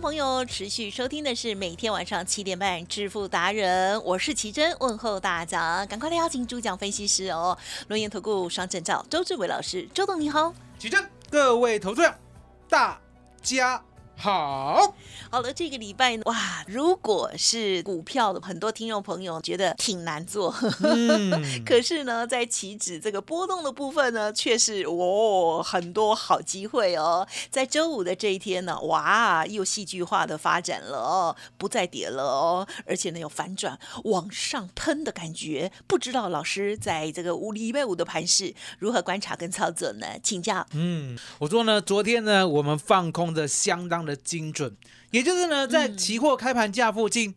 朋友持续收听的是每天晚上七点半《致富达人》，我是奇珍，问候大家，赶快来邀请主讲分析师哦，龙岩投顾双证照周志伟老师，周董你好。奇珍，各位投资者，大家好。好了，这个礼拜呢，哇，如果是股票的很多听众朋友觉得挺难做，嗯 可是呢，在期指这个波动的部分呢，却是哦很多好机会哦。在周五的这一天呢，哇，又戏剧化的发展了哦，不再跌了哦，而且呢有反转往上喷的感觉。不知道老师在这个五礼拜五的盘势如何观察跟操作呢？请教。嗯，我说呢，昨天呢，我们放空的相当的精准，也就是呢，在期货开盘价附近，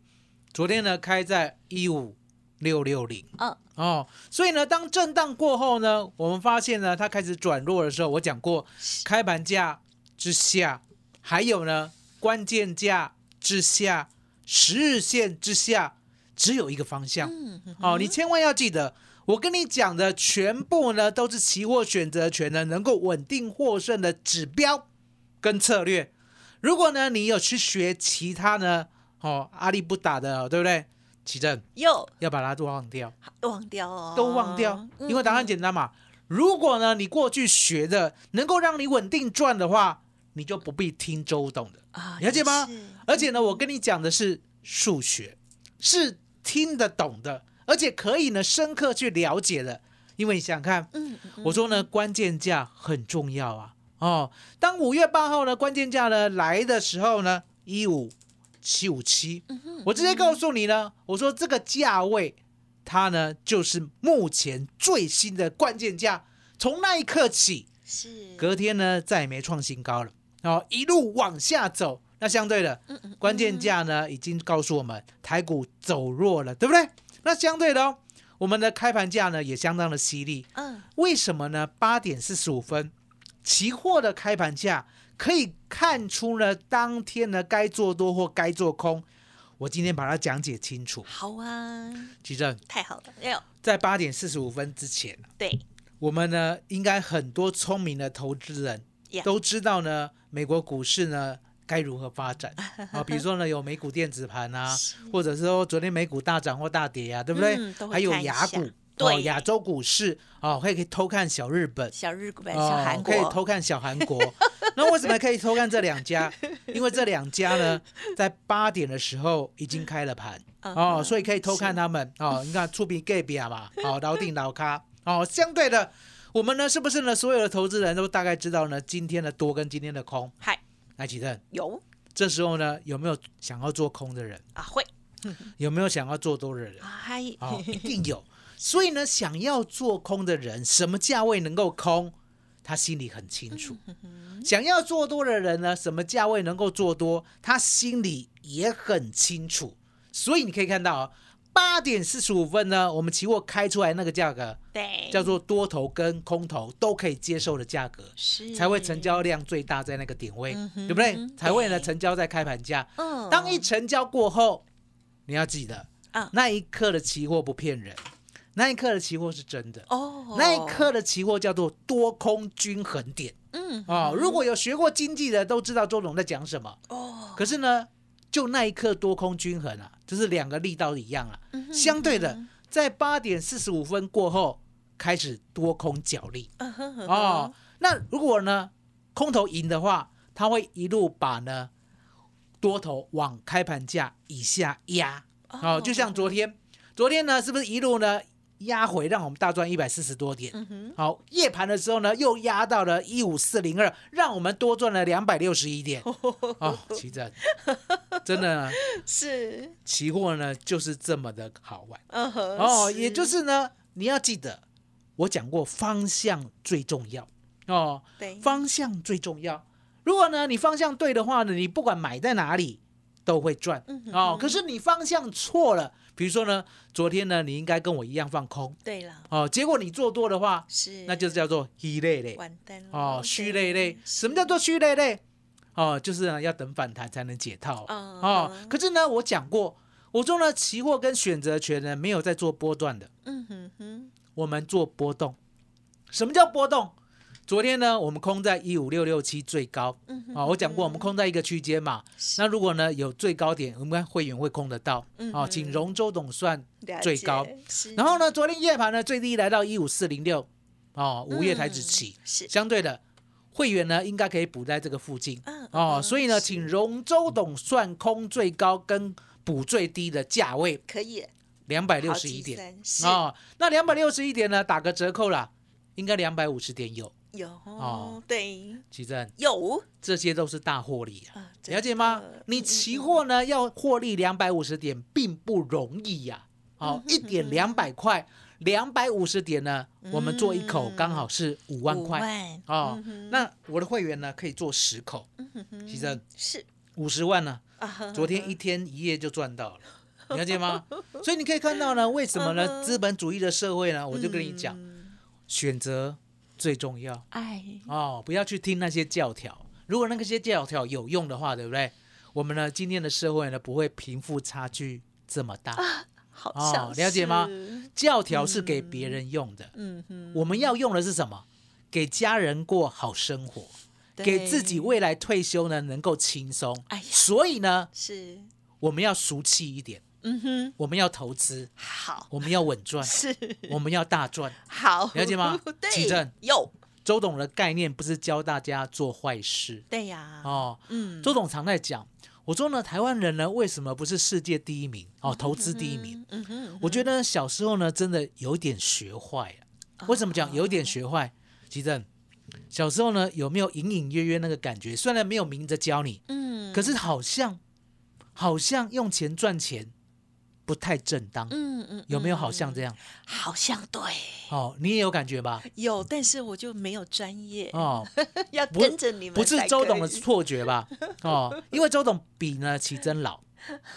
昨天呢开在一五六六零。嗯，哦，所以呢，当震荡过后呢，我们发现呢，它开始转弱的时候，我讲过，开盘价之下，还有呢，关键价之下，十日线之下，只有一个方向。嗯，哦，你千万要记得，我跟你讲的全部呢，都是期货选择权呢能够稳定获胜的指标跟策略。如果呢，你有去学其他呢，哦，阿里不打的，对不对？奇正又要把它都忘掉，忘掉哦，都忘掉，因为答案嗯简单嘛。如果呢，你过去学的能够让你稳定赚的话，你就不必听周董的。啊了解吗而且呢，我跟你讲的是数学，是听得懂的，而且可以呢深刻去了解的。因为你想想看，嗯，嗯我说呢，关键价很重要啊。哦，当五月八号呢关键价呢来的时候呢，一五七五七，我直接告诉你呢，我说这个价位，它呢就是目前最新的关键价。从那一刻起，是隔天呢再也没创新高了，哦，一路往下走。那相对的，嗯关键价呢已经告诉我们台股走弱了，对不对？那相对的哦，我们的开盘价呢也相当的犀利。嗯为什么呢？八点四十五分，期货的开盘价可以看出呢当天呢该做多或该做空。我今天把它讲解清楚。好啊，其正太好了，哎呦，在八点四十五分之前，对我们呢应该很多聪明的投资人都知道呢，美国股市呢该如何发展啊？比如说呢，有美股电子盘啊，或者是说昨天美股大涨或大跌啊，对不对？还有雅股。对哦，亚洲股市哦，可以可以偷看小日本，小日本、哦小韩国，可以偷看小韩国。那为什么可以偷看这两家？因为这两家呢，在八点的时候已经开了盘嗯哦，所以可以偷看他们哦。你看出比 gay 比啊嘛，哦，老定老咖哦。相对的，我们呢是不是呢？所有的投资人都大概知道呢，今天的多跟今天的空。嗨来，启正，有这时候呢，有没有想要做空的人？啊会 有没有想要做多的人？啊嗨，哦，一定有。所以呢，想要做空的人，什么价位能够空，他心里很清楚；想要做多的人呢，什么价位能够做多，他心里也很清楚。所以你可以看到啊，八点四十五分呢，我们期货开出来那个价格，对，叫做多头跟空头都可以接受的价格，是。才会成交量最大在那个点位，嗯对不对？才会呢成交在开盘价。嗯。当一成交过后，你要记得，啊。那一刻的期货不骗人，那一刻的期货是真的，哦。那一刻的期货叫做多空均衡点。嗯。哦。如果有学过经济的，都知道周董在讲什么。哦。可是呢，就那一刻多空均衡啊，就是两个力道一样啊。嗯相对的，在八点四十五分过后，开始多空角力。哦。那如果呢，空头赢的话，他会一路把呢多头往开盘价以下压。哦，就像昨天，昨天呢是不是一路呢压回，让我们大赚一百四十多点。嗯，好，夜盘的时候呢，又压到了一五四零二，让我们多赚了两百六十一点。哦，奇珍，真的呢，是，期货呢就是这么的好玩嗯，哦。也就是呢，你要记得，我讲过方向最重要哦，对，方向最重要。如果呢你方向对的话呢，你不管买在哪里都会赚嗯哦。可是你方向错了，比如说呢，昨天呢你应该跟我一样放空对了，哦，结果你做多的话，是，那就是叫做虚累累完蛋了哦，虚累对累。什么叫做虚累累？哦，就是呢要等反弹才能解套嗯哦嗯。可是呢，我讲过，我说呢，期货跟选择权呢没有在做波段的，嗯哼哼，我们做波动。什么叫波动？昨天呢，我们空在一五六六七最高。啊、我讲过，我们空在一个区间嘛。那如果呢有最高点，我们会员会空得到。啊、请容周董算最高。然后呢，昨天夜盘呢最低来到一五四零六，哦，午夜台指起，相对的会员呢应该可以补在这个附近。嗯哦，嗯所以呢，请荣周董算空最高跟补最低的价位。可以。两百六十一点。哦，那两百六十一点呢打个折扣啦，应该两百五十点有。有哦。对。奇正，有。这些都是大获利啊，啊，了解吗？你嗯期货呢要获利两百五十点并不容易呀、哦，一点两百块，两百五十点呢，我们做一口嗯。刚好是五万五块哦那我的会员呢可以做十口，嗯哼奇正。是。五十万呢，昨天一天一夜就赚到了。了解吗？所以你可以看到呢，为什么呢？资本主义的社会呢，我就跟你讲，嗯。选择最重要。哎哦，不要去听那些教条。如果那些教条有用的话，对不对？我们呢，今天的社会呢，不会贫富差距这么大。好哦像了解吗教条是给别人用的，嗯哼我们要用的是什么？给家人过好生活，给自己未来退休呢能够轻松。哎呀所以呢，是我们要俗气一点，嗯哼。我们要投资，好。我们要稳赚，是。我们要大赚。好。了解吗？奇对正。有。周董的概念不是教大家做坏事。对呀。哦，嗯。周董常在讲，我说呢，台湾人呢为什么不是世界第一名？哦，投资第一名？嗯哼我觉得小时候呢真的有点学坏了。为什么讲有点学坏？吉正，小时候呢有没有隐隐约约那个感觉？虽然没有明着教你，嗯。可是好像好像用钱赚钱不太正当，嗯嗯有没有好像这样？好像对哦，你也有感觉吧？有，但是我就没有专业，哦，要不跟着你们不是周董的以错觉吧？哦，因为周董比呢奇珍老，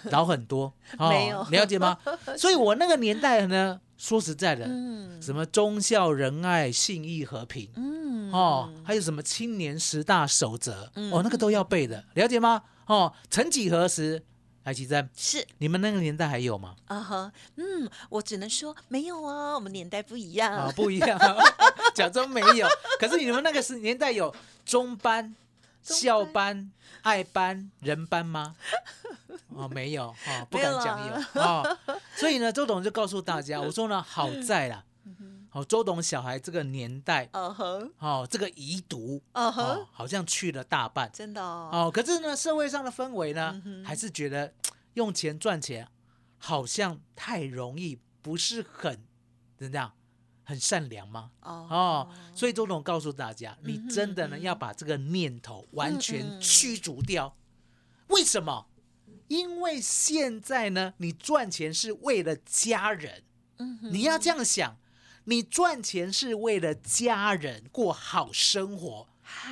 老很多，哦、没有了解吗？所以我那个年代呢，说实在的，嗯什么忠孝仁爱、信义和平，嗯哦，还有什么青年十大守则，嗯哦，那个都要背的，了解吗？哦，曾几何时，来奇珍，是你们那个年代还有吗？啊哈，嗯，我只能说没有啊，我们年代不一样。啊，不一样，假装没有。可是你们那个是年代有中班、中校班、爱班、人班吗？哦，没有，哦，不敢讲有哦。所以呢，周董就告诉大家，我说呢，好在啦，好、周董小孩这个年代，嗯哼，哦，这个遗毒，嗯哼哦，好像去了大半。真的哦，哦，可是呢，社会上的氛围呢，还是觉得用钱赚钱好像太容易，不是很怎么样，很善良吗？哦哦，所以周董告诉大家，你真的呢要把这个念头完全驱逐掉。为什么？因为现在呢，你赚钱是为了家人，你要这样想，你赚钱是为了家人过好生活，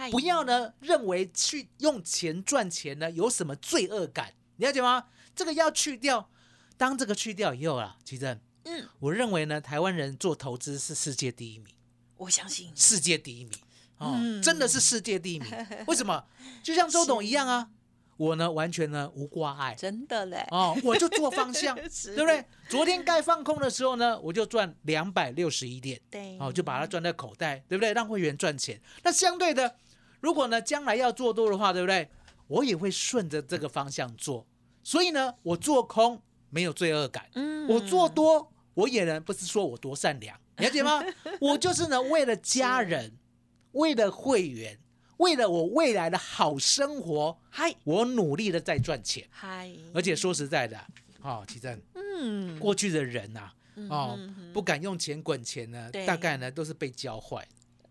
不要呢认为去用钱赚钱呢有什么罪恶感，你了解吗？这个要去掉。当这个去掉以后啊，其实嗯，我认为呢，台湾人做投资是世界第一名。我相信世界第一名哦，嗯真的是世界第一名。为什么？就像周董一样啊，我呢完全呢无挂碍真的嘞，哦，我就做方向，对不对？昨天该放空的时候呢，我就赚两百六十一点，对，哦，就把它赚在口袋，对不对？让会员赚钱。那相对的，如果呢将来要做多的话，对不对？我也会顺着这个方向做。所以呢，我做空没有罪恶感，嗯我做多，我也能不是说我多善良，了解吗？我就是呢为了家人，为了会员，为了我未来的好生活，嗨我努力的在赚钱。嗨，而且说实在的，啊、哦，其实嗯，过去的人呐、哦，不敢用钱滚钱呢，大概呢都是被教坏。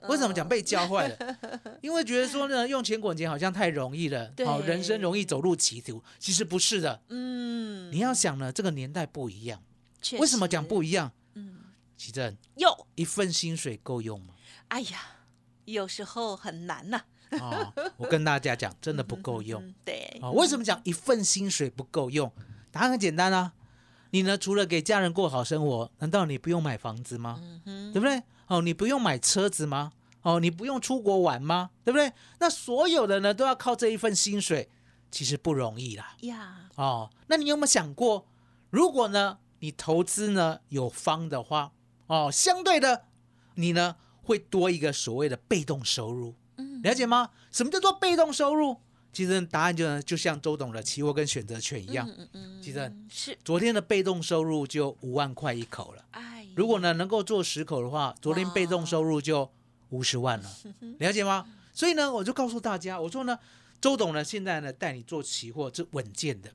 为什么讲被教坏了？因为觉得说呢，用钱滚钱好像太容易了，对好，人生容易走入歧途。其实不是的，嗯，你要想呢，这个年代不一样。确为什么讲不一样？嗯，奇正，哟，一份薪水够用吗？哎呀，有时候很难呐、啊、我跟大家讲，真的不够用。嗯，对，啊、为什么讲一份薪水不够用？答案很简单啊，你呢除了给家人过好生活，难道你不用买房子吗？嗯对不对？哦，你不用买车子吗？哦，你不用出国玩吗？对不对？那所有的呢都要靠这一份薪水，其实不容易啦。呀，哦，那你有没有想过，如果呢你投资呢有方的话，哦，相对的你呢会多一个所谓的被动收入，嗯了解吗？什么叫做被动收入？其实答案就呢就像周董的期货跟选择权一样，嗯嗯其实是，昨天的被动收入就五万块一口了。哎，如果呢能够做十口的话，昨天被动收入就五十万了，了解吗？所以呢，我就告诉大家，我说呢，周董呢现在呢带你做期货是稳健的，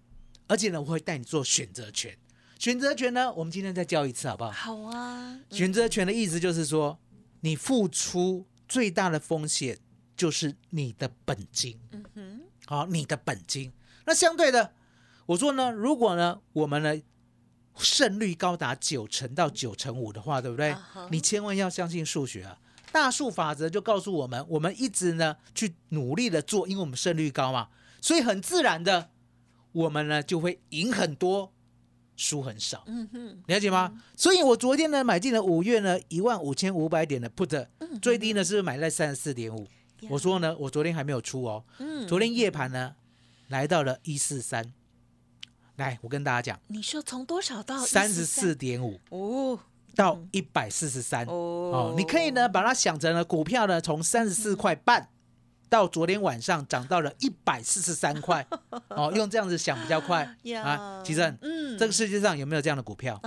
而且呢我会带你做选择权。选择权呢，我们今天再教一次好不好？好啊，选择权的意思就是说，你付出最大的风险就是你的本金，嗯哼，好，你的本金。那相对的，我说呢，如果呢我们呢胜率高达九成到九成五的话，对不对你千万要相信数学啊。大数法则就告诉我们，我们一直呢去努力的做，因为我们胜率高嘛，所以很自然的，我们呢就会赢很多，输很少。嗯哼，了解吗？所以我昨天呢买进了五月呢一万五千五百点的 put，最低呢是不是买在三十四点五。我说呢，我昨天还没有出哦，嗯。昨天夜盘呢来到了一四三。来，我跟大家讲，你说从多少到三？十四点五。哦到一百四十三。哦。哦，你可以呢把它想成呢股票呢从三十四块半到昨天晚上涨到了一百四十三块 哦，用这样子想比较快呀啊。吉正，嗯这个世界上有没有这样的股票？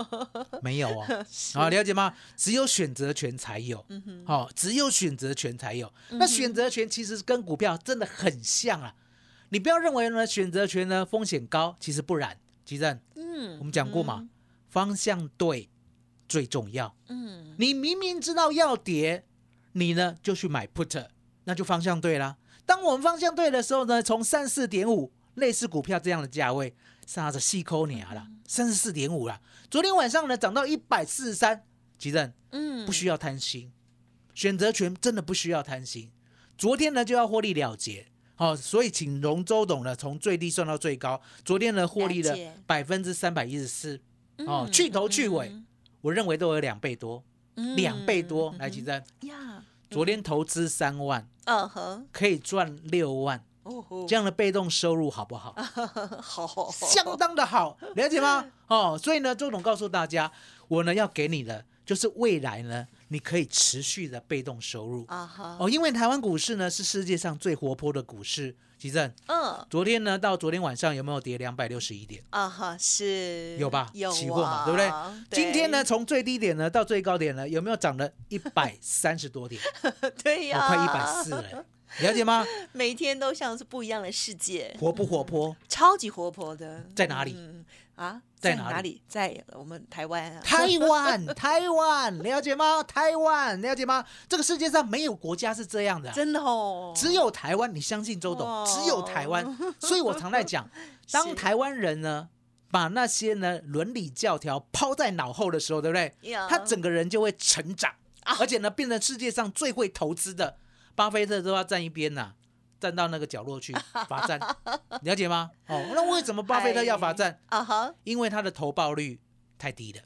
没有哦。好，了解吗？只有选择权才有。好、只有选择权才有。那选择权其实跟股票真的很像啊。你不要认为呢选择权呢风险高，其实不然。吉正，嗯我们讲过嘛，方向对最重要。嗯你明明知道要跌，你呢就去买 put，那就方向对啦。当我们方向对的时候呢，从三四点五类似股票这样的价位，杀着细抠你啊啦，三十四点五啦。昨天晚上呢涨到一百四十三，吉正嗯。不需要贪心，选择权真的不需要贪心。昨天呢就要获利了结，好、所以请龙周董呢从最低算到最高，昨天呢获利了百分之三百一十四，哦嗯，去头去尾，嗯。我认为都有两倍多，嗯两倍多。嗯来，吉正，呀，昨天投资三万，嗯哼，可以赚六万，这样的被动收入好不好？好，相当的好，了解吗？哦，所以呢，周董告诉大家，我呢要给你的就是未来呢，你可以持续的被动收入。啊哈，哦，因为台湾股市呢是世界上最活泼的股市。吉正，嗯昨天呢到昨天晚上有没有跌两百六十一点？啊哈，是有吧？有期货嘛，啊对不对？今天呢，从最低点呢到最高点呢，有没有涨了一百三十多点？对呀，我快一百四了，了解吗？每天都像是不一样的世界，活不活泼？超级活泼的，在哪里嗯啊，在哪里？在我们台湾啊，台湾，台湾，了解吗？台湾，了解吗？这个世界上没有国家是这样的，真的哦，只有台湾。你相信周董？哇只有台湾。所以我常在讲，当台湾人呢，把那些呢伦理教条抛在脑后的时候，对不对？呀他整个人就会成长，啊而且呢，变成世界上最会投资的。巴菲特都要站一边呐、站到那个角落去罚站，了解吗？哦，那为什么巴菲特要罚站？啊哈因为他的投报率太低了，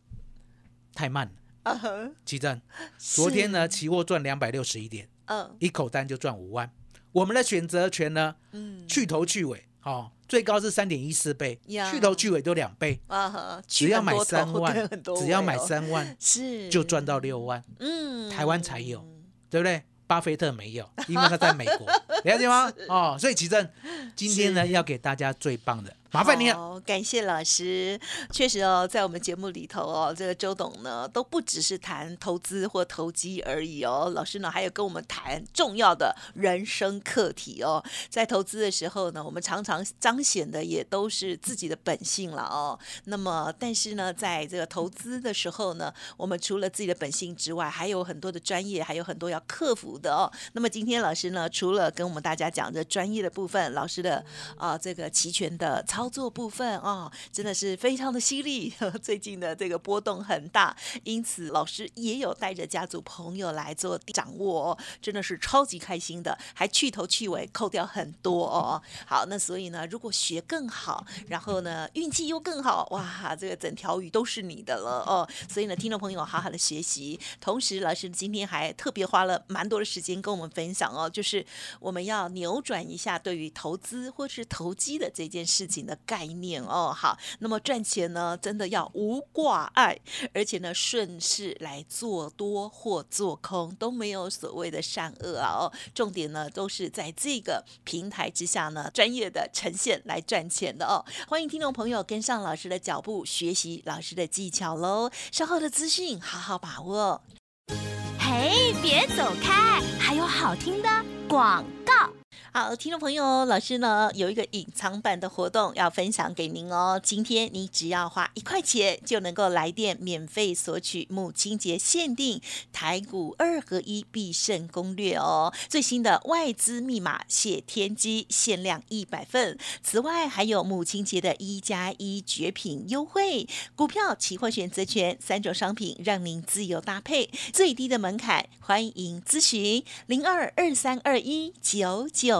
太慢了。啊哈，基站，昨天呢，期货赚两百六十一点，嗯一口单就赚五万。我们的选择权呢，嗯去头去尾，哦，最高是三点一四倍，呀去头去尾都两倍，啊哈，只要买三万只要买三万是就赚到六万，嗯台湾才有，对不对？巴菲特没有，因为他在美国，了解吗？哦，所以奇正今天呢要给大家最棒的，麻烦你了。感谢老师。确实哦，在我们节目里头哦，这个周董呢，都不只是谈投资或投机而已哦。老师呢，还有跟我们谈重要的人生课题哦。在投资的时候呢，我们常常彰显的也都是自己的本性了哦。那么，但是呢，在这个投资的时候呢，我们除了自己的本性之外，还有很多的专业，还有很多要克服的哦。那么今天老师呢，除了跟我们大家讲这专业的部分，老师的啊、这个齐全的操操作部分哦，真的是非常的犀利。最近的这个波动很大，因此老师也有带着家族朋友来做掌握哦，真的是超级开心的，还去头去尾扣掉很多哦。好，那所以呢，如果学更好，然后呢运气又更好，哇，这个整条鱼都是你的了哦。所以呢，听众朋友好好的学习，同时老师今天还特别花了蛮多的时间跟我们分享哦，就是我们要扭转一下对于投资或是投机的这件事情的概念哦。好，那么赚钱呢，真的要无挂碍，而且呢顺势来做多或做空都没有所谓的善恶啊哦。重点呢都是在这个平台之下呢，专业的呈现来赚钱的哦。欢迎听众朋友跟上老师的脚步，学习老师的技巧喽。稍后的资讯好好把握。嘿，别走开，还有好听的广告。好，听众朋友，老师呢有一个隐藏版的活动要分享给您哦。今天你只要花一块钱就能够来电免费索取母亲节限定台股二合一必胜攻略哦。最新的外资密码谢天机限量一百份，此外还有母亲节的一加一绝品优惠，股票、期货选择权三种商品让您自由搭配，最低的门槛，欢迎咨询零二二三二一九九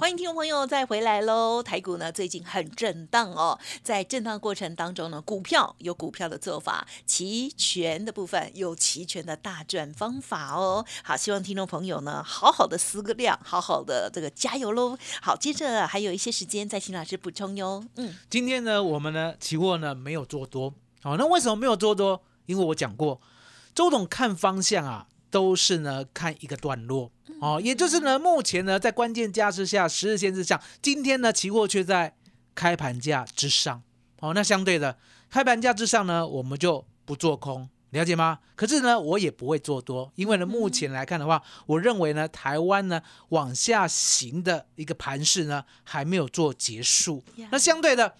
欢迎听众朋友再回来喽！台股呢最近很震荡哦，在震荡过程当中呢，股票有股票的做法，齐全的部分有齐全的大赚方法哦。好，希望听众朋友呢好好的思个量，好好的这个加油喽。好，接着还有一些时间再请老师补充哟。嗯，今天呢，我们呢期货呢没有做多，好、那为什么没有做多？因为我讲过，周董看方向啊，都是呢看一个段落，哦，也就是呢，目前呢在关键价之下，十日线之上，今天呢期货却在开盘价之上，哦，那相对的开盘价之上呢，我们就不做空。了解吗？可是呢，我也不会做多，因为呢，目前来看的话，我认为呢，台湾呢往下行的一个盘势呢还没有做结束。那相对的，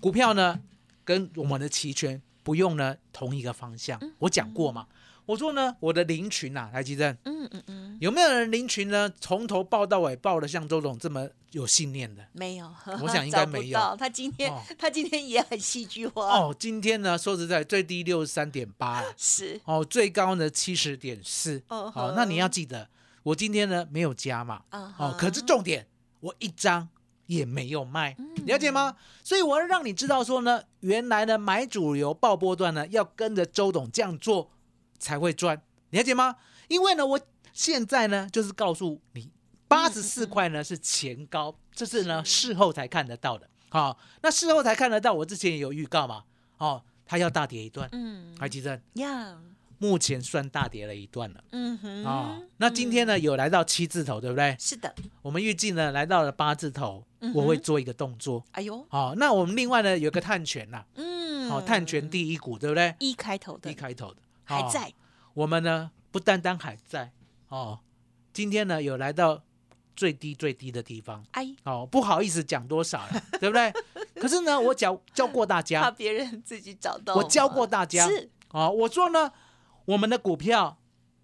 股票呢跟我们的期权不用呢同一个方向。我讲过嘛，我说呢，我的林群啊，来吉正，嗯嗯嗯，有没有人林群呢从头报到尾报的像周董这么有信念的？没有，我想应该没有。他今天、哦。他今天也很戏剧化，哦，今天呢说实在，最低六十三点八，是。哦，最高呢七十点四。哦好，那你要记得，我今天呢没有加嘛，啊哦，可是重点我一张也没有卖，了解吗？所以我要让你知道说呢，原来呢买主流爆波段呢要跟着周董这样做才会赚，了解吗？因为呢我现在呢就是告诉你，八十四块呢是前高，这是呢事后才看得到的。好、那事后才看得到，我之前也有预告嘛，哦，它要大跌一段，嗯。还记得？要，目前算大跌了一段了。嗯哼。啊、那今天呢有来到七字头，对不对？是的，我们预计呢来到了八字头，嗯我会做一个动作。哎呦，好、那我们另外呢有个碳权呐、嗯，好、碳权第一股，对不对？一开头的。一开头的。哦还在，我们呢不单单还在哦，今天呢有来到最低最低的地方。哎，哦，不好意思讲多少了，对不对？可是呢，我教教过大家。怕家，别人自己找到，我。教过大家，是。哦，我说呢，我们的股票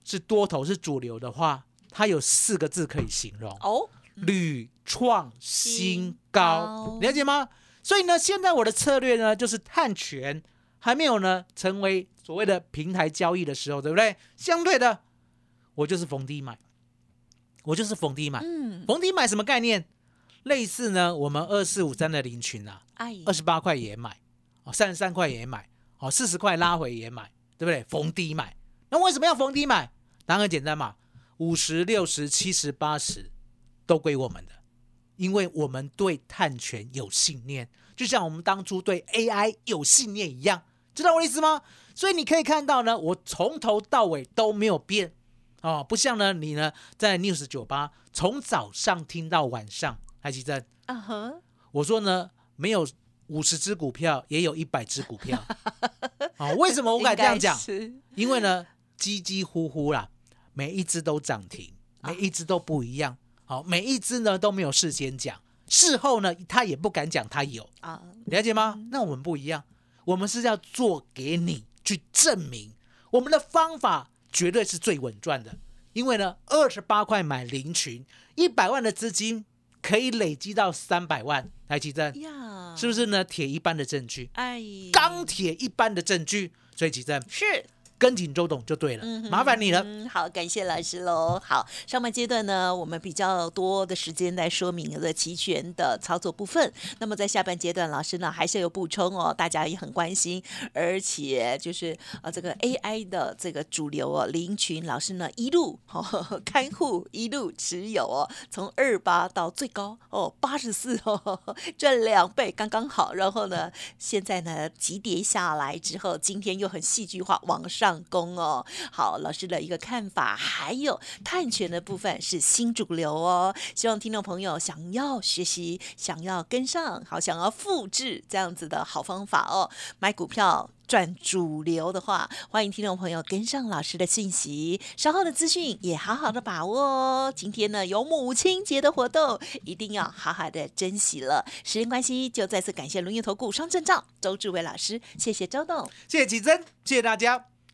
是多头是主流的话，它有四个字可以形容：哦，屡创新高，了解吗？所以呢，现在我的策略呢，就是探权还没有呢成为所谓的平台交易的时候，对不对？相对的，我就是逢低买，我就是逢低买。嗯，逢低买什么概念？类似呢，我们二四五三的林群啊，哎，二十八块也买，哦，三十三块也买，哦，四十块拉回也买，对不对？逢低买。那为什么要逢低买？答案很简单嘛，五十六十七十八十都归我们的，因为我们对碳权有信念，就像我们当初对 AI 有信念一样，知道我的意思吗？所以你可以看到呢，我从头到尾都没有变哦，不像呢你呢在 News 酒吧从早上听到晚上，还记得？啊哈，我说呢，没有五十只股票，也有一百只股票。啊、为什么我敢这样讲？因为呢，叽叽呼呼啦，每一只都涨停，每一只都不一样。好、每一只呢都没有事先讲，事后呢他也不敢讲他有，啊，了解吗？那我们不一样，我们是要做给你去证明，我们的方法绝对是最稳赚的。因为呢，二十八块买零群，一百万的资金可以累积到三百万，来奇正，呀，是不是呢？铁一般的证据，哎，钢铁一般的证据，所以奇正是。跟紧周董就对了，嗯麻烦你了。嗯，好，感谢老师喽。好，上半阶段呢，我们比较多的时间来说明了期权的操作部分。那么在下半阶段，老师呢还是有补充哦，大家也很关心，而且就是呃这个 AI 的这个主流哦，林群老师呢一路哦看护，一路持有哦，从二八到最高哦八十四哦，赚两倍刚刚好。然后呢，现在呢急跌下来之后，今天又很戏剧化往上攻哦。好，老师的一个看法，还有碳权的部分是新主流哦。希望听众朋友想要学习、想要跟上，好想要复制这样子的好方法哦，买股票。赚主流的话，欢迎听众朋友跟上老师的信息，稍后的资讯也好好的把握哦。今天呢有母亲节的活动，一定要好好的珍惜了。时间关系，就再次感谢轮月投顾双证照周志伟老师，谢谢周董。谢谢奇珍，谢谢大家，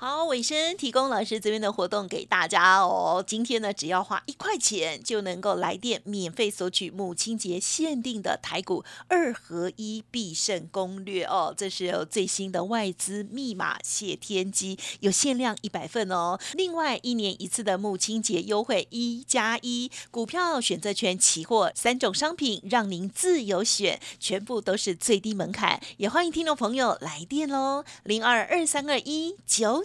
好，尾声提供老师这边的活动给大家哦。今天呢，只要花一块钱就能够来电免费索取母亲节限定的台股二合一必胜攻略哦。这是最新的外资密码谢天机，有限量一百份哦。另外，一年一次的母亲节优惠一加一，股票选择权、期货三种商品让您自由选，全部都是最低门槛。也欢迎听众朋友来电喽，零二二三二一九。